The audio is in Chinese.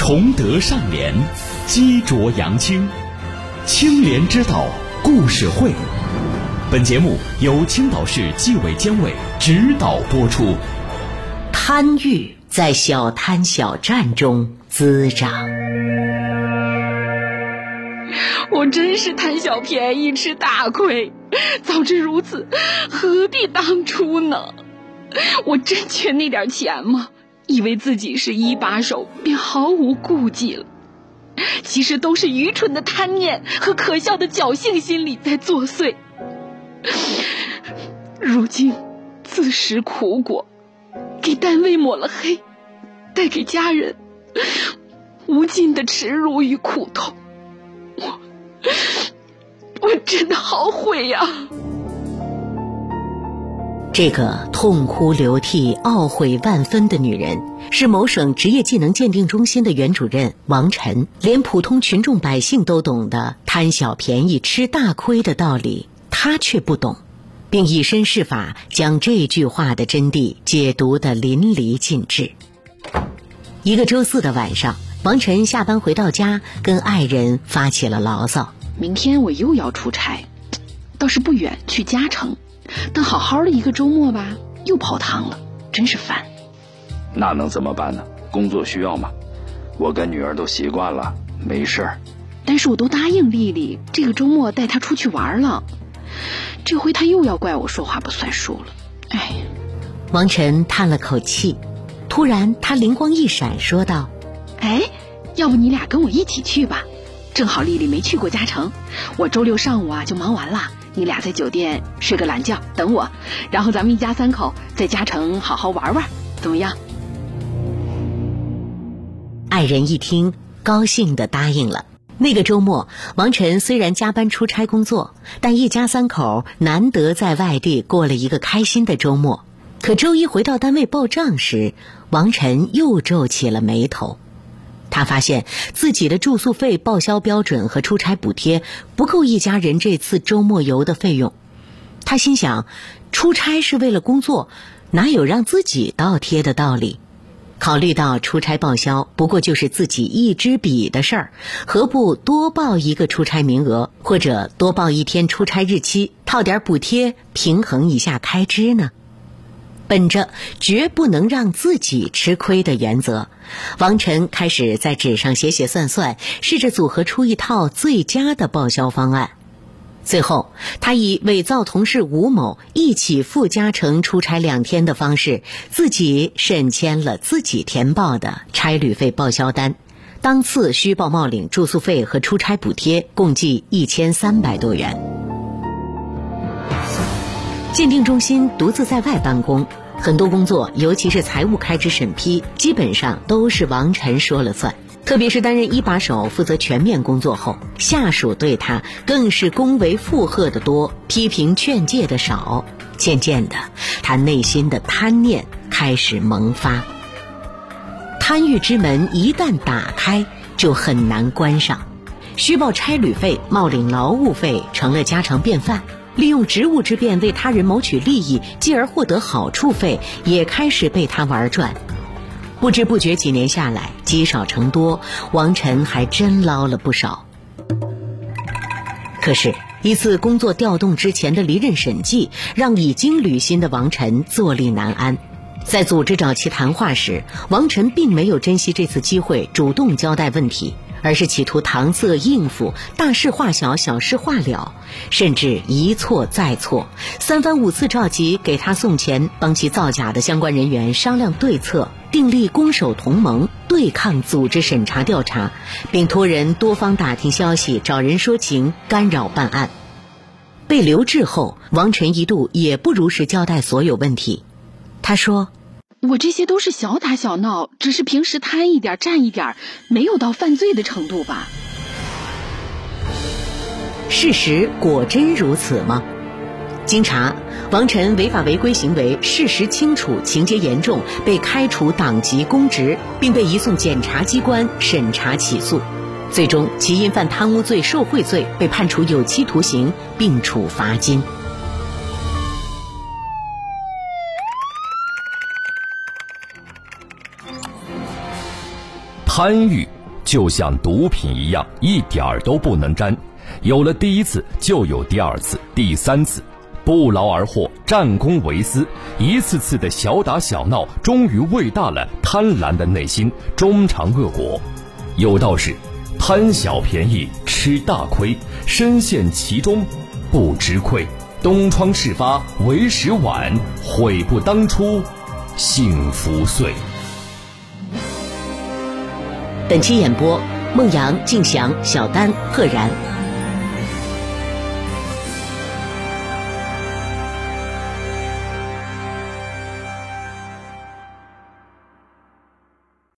崇德尚廉，积浊扬清，清廉之道故事会。本节目由青岛市纪委监委指导播出。贪欲在小贪小占中滋长。我真是贪小便宜吃大亏，早知如此，何必当初呢？我真缺那点钱吗？以为自己是一把手，便毫无顾忌了。其实都是愚蠢的贪念和可笑的侥幸心理在作祟。如今自食苦果，给单位抹了黑，带给家人无尽的耻辱与苦痛。我，我真的好悔呀！这个痛哭流涕、懊悔万分的女人，是某省职业技能鉴定中心的原主任王晨。连普通群众百姓都懂得贪小便宜、吃大亏的道理，她却不懂，并以身试法，将这句话的真谛解读得淋漓尽致。一个周四的晚上，王晨下班回到家，跟爱人发起了牢骚：“明天我又要出差，倒是不远，去嘉诚。”但好好的一个周末吧，又泡汤了，真是烦。那能怎么办呢？工作需要嘛。我跟女儿都习惯了，没事儿。但是我都答应丽丽，这个周末带她出去玩了。这回她又要怪我说话不算数了。哎，王晨叹了口气，突然他灵光一闪，说道：“哎，要不你俩跟我一起去吧？正好丽丽没去过嘉诚，我周六上午啊就忙完了。”你俩在酒店睡个懒觉，等我，然后咱们一家三口在嘉诚好好玩玩，怎么样？爱人一听，高兴的答应了。那个周末，王晨虽然加班出差工作，但一家三口难得在外地过了一个开心的周末。可周一回到单位报账时，王晨又皱起了眉头。他发现自己的住宿费、报销标准和出差补贴不够一家人这次周末游的费用。他心想，出差是为了工作，哪有让自己倒贴的道理？考虑到出差报销不过就是自己一支笔的事儿，何不多报一个出差名额，或者多报一天出差日期，套点补贴，平衡一下开支呢？本着绝不能让自己吃亏的原则，王晨开始在纸上写写算算，试着组合出一套最佳的报销方案。最后，他以伪造同事吴某一起赴嘉诚出差两天的方式，自己审签了自己填报的差旅费报销单，当次虚报冒领住宿费和出差补贴，共计一千三百多元。鉴定中心独自在外办公。很多工作，尤其是财务开支审批，基本上都是王晨说了算。特别是担任一把手，负责全面工作后，下属对他更是恭维附和的多，批评劝诫的少。渐渐的，他内心的贪念开始萌发。贪欲之门一旦打开，就很难关上。虚报差旅费、冒领劳务费成了家常便饭。利用职务之便为他人谋取利益，继而获得好处费，也开始被他玩转。不知不觉几年下来，积少成多，王晨还真捞了不少。可是，一次工作调动之前的离任审计，让已经履新的王晨坐立难安。在组织找其谈话时，王晨并没有珍惜这次机会，主动交代问题。而是企图搪塞应付，大事化小，小事化了，甚至一错再错，三番五次召集给他送钱、帮其造假的相关人员商量对策，订立攻守同盟，对抗组织审查调查，并托人多方打听消息，找人说情，干扰办案。被留置后，王晨一度也不如实交代所有问题。他说。我这些都是小打小闹，只是平时贪一点占一点，没有到犯罪的程度吧？事实果真如此吗？经查，王晨违法违规行为事实清楚，情节严重，被开除党籍公职，并被移送检察机关审查起诉。最终，其因犯贪污罪、受贿罪，被判处有期徒刑，并处罚金。贪欲就像毒品一样，一点儿都不能沾。有了第一次，就有第二次、第三次，不劳而获，战功为私，一次次的小打小闹，终于喂大了贪婪的内心，终尝恶果。有道是：贪小便宜吃大亏，深陷其中不知愧。东窗事发为时晚，悔不当初，幸福岁。本期演播：孟阳、静祥、小丹、赫然。